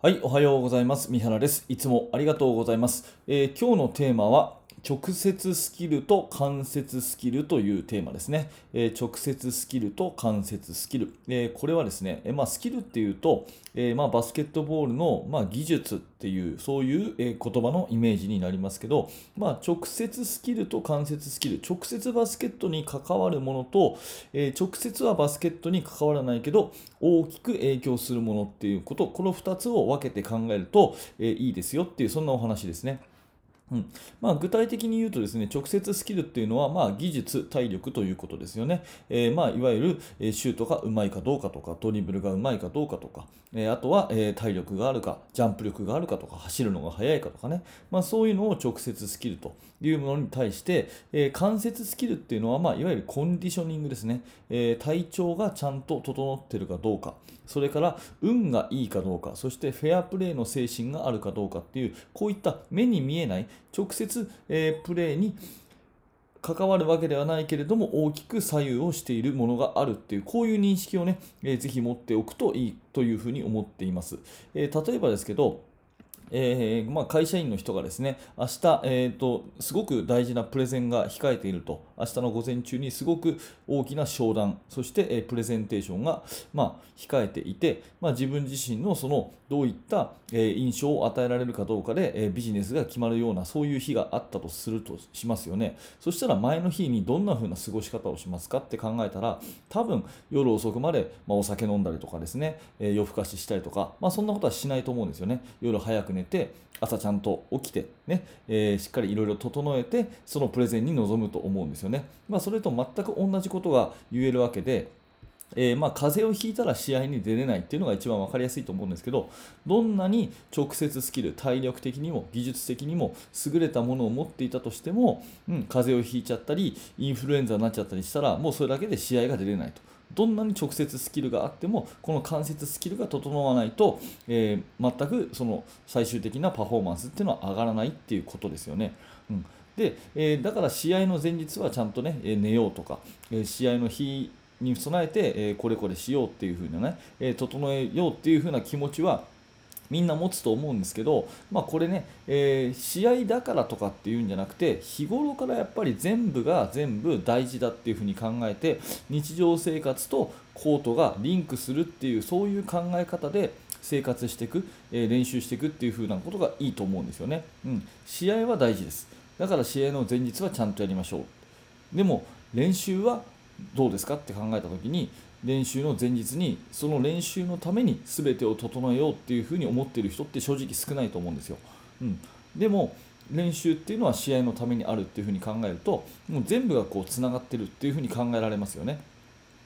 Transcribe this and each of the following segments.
はい、おはようございます。三原です。いつもありがとうございます。えー、今日のテーマは、直接スキルと間接スキルというテーマですね。えー、直接スキルと間接スキル。えー、これはですね、えまあ、スキルっていうと、えまあ、バスケットボールの、まあ、技術っていう、そういう、え言葉のイメージになりますけど、まあ、直接スキルと間接スキル、直接バスケットに関わるものと、え直接はバスケットに関わらないけど、大きく影響するものっていうこと、この2つを分けて考えると、えいいですよっていう、そんなお話ですね。うん。まあ、具体的に言うとですね直接スキルっていうのは、まあ、技術、体力ということですよね。えー、まあ、いわゆる、えシュートがうまいかどうかとかドリブルがうまいかどうかとか、えー、あとは、えー、体力があるかジャンプ力があるかとか走るのが速いかとかね、まあ、そういうのを直接スキルというものに対して、え間接スキルっていうのは、ま、いわゆるコンディショニングですね、え体調がちゃんと整ってるかどうか。それから運がいいかどうか。そしてフェアプレーの精神があるかどうかっていうこういった目に見えない直接、えー、プレーに関わるわけではないけれども大きく左右をしているものがあるっていうこういう認識をね、えー、ぜひ持っておくといいというふうに思っています、えー、例えばですけどえー、まあ、会社員の人がですね明日、えーと、すごく大事なプレゼンが控えていると。明日の午前中にすごく大きな商談そして、えー、プレゼンテーションが、まあ、控えていて、まあ、自分自身のそのどういった、えー、印象を与えられるかどうかで、えビジネスが決まるようなそういう日があったとするとしますよね。そしたら前の日にどんな風な過ごし方をしますかって考えたら多分夜遅くまで、まお酒飲んだりとかですね、え夜更かししたりとか、まあそんなことはしないと思うんですよね。夜早く寝て朝ちゃんと起きてね、えー、しっかりいろいろ整えてそのプレゼンに臨むと思うんですよね。まあ、それと全く同じことが言えるわけでえー、まあ、風邪をひいたら試合に出れないっていうのが一番分かりやすいと思うんですけどどんなに直接スキル体力的にも技術的にも優れたものを持っていたとしても、うん、風邪をひいちゃったりインフルエンザになっちゃったりしたらもうそれだけで試合が出れないと。どんなに直接スキルがあってもこの間接スキルが整わないと、えー、全くその最終的なパフォーマンスっていうのは上がらないっていうことですよね。うんで、えー、だから試合の前日はちゃんとね、え寝ようとか、え試合の日に備えて、えこれこれしようっていう風なね、え整えようっていう風な気持ちはみんな持つと思うんですけど、まあ、これね、えー、試合だからとかっていうんじゃなくて日頃からやっぱり全部が全部大事だっていうふうに考えて日常生活とコートがリンクするっていうそういう考え方で生活していく、えー、練習していくっていう風なことがいいと思うんですよね、うん、試合は大事です。だから試合の前日はちゃんとやりましょう。でも練習はどうですかって考えた時に練習の前日にその練習のために全てを整えようっていうふうに思ってる人って正直少ないと思うんですよ。うん、でも練習っていうのは試合のためにあるっていうふうに考えるともう全部がこうつながってるっていうふうに考えられますよね。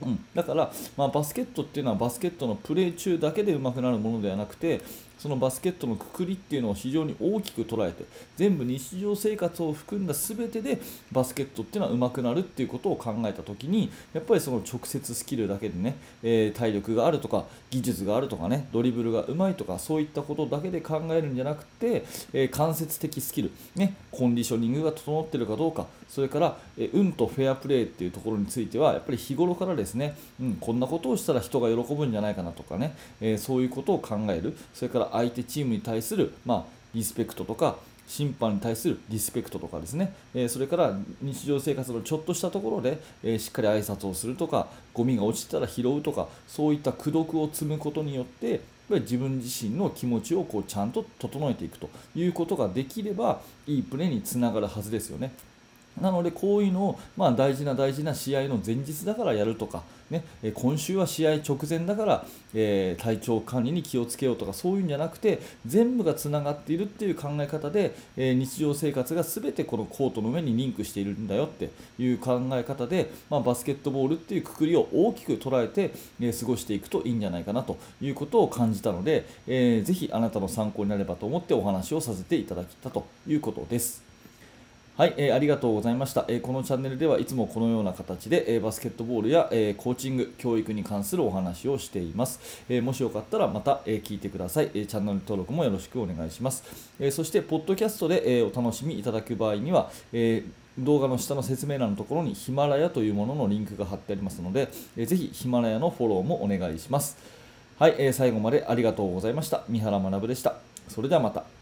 うん、だから、まあ、バスケットっていうのはバスケットのプレー中だけで上手くなるものではなくてそのバスケットのくくりっていうのを非常に大きく捉えて全部日常生活を含んだ全てでバスケットっていうのは上手くなるっていうことを考えた時にやっぱりその直接スキルだけでね、えー、体力があるとか技術があるとかねドリブルがうまいとかそういったことだけで考えるんじゃなくて、えー、間接的スキル、ね、コンディショニングが整ってるかどうかそれから、えー、運とフェアプレーっていうところについてはやっぱり日頃からですね、うん、こんなことをしたら人が喜ぶんじゃないかなとかね、えそういうことを考える。それから相手チームに対する、まあ、リスペクトとか審判に対するリスペクトとかですね、えそれから日常生活のちょっとしたところで、えしっかり挨拶をするとかゴミが落ちたら拾うとかそういった功徳を積むことによって自分自身の気持ちをこうちゃんと整えていくということができればいいプレーにつながるはずですよね。なので、こういうのを、まあ、大事な大事な試合の前日だからやるとか、ね、今週は試合直前だから、えー、体調管理に気をつけようとかそういうんじゃなくて全部がつながっているっていう考え方で、えー、日常生活が全てこのコートの上にリンクしているんだよっていう考え方で、まあ、バスケットボールっていうくくりを大きく捉えて、えー、過ごしていくといいんじゃないかなということを感じたので、えー、ぜひあなたの参考になればと思ってお話をさせていただきたということです。はい、えー、ありがとうございました、えー、このチャンネルではいつもこのような形で、えー、バスケットボールや、えコーチング、教育に関するお話をしています。えもしよかったらまた、え聞いてください、えチャンネル登録もよろしくお願いします。えそして、ポッドキャストで、えお楽しみいただく場合には、え動画の下の説明欄のところにヒマラヤというもののリンクが貼ってありますので、えー、ぜひヒマラヤのフォローもお願いします。はい、え最後までありがとうございました。三原学でした。それではまた。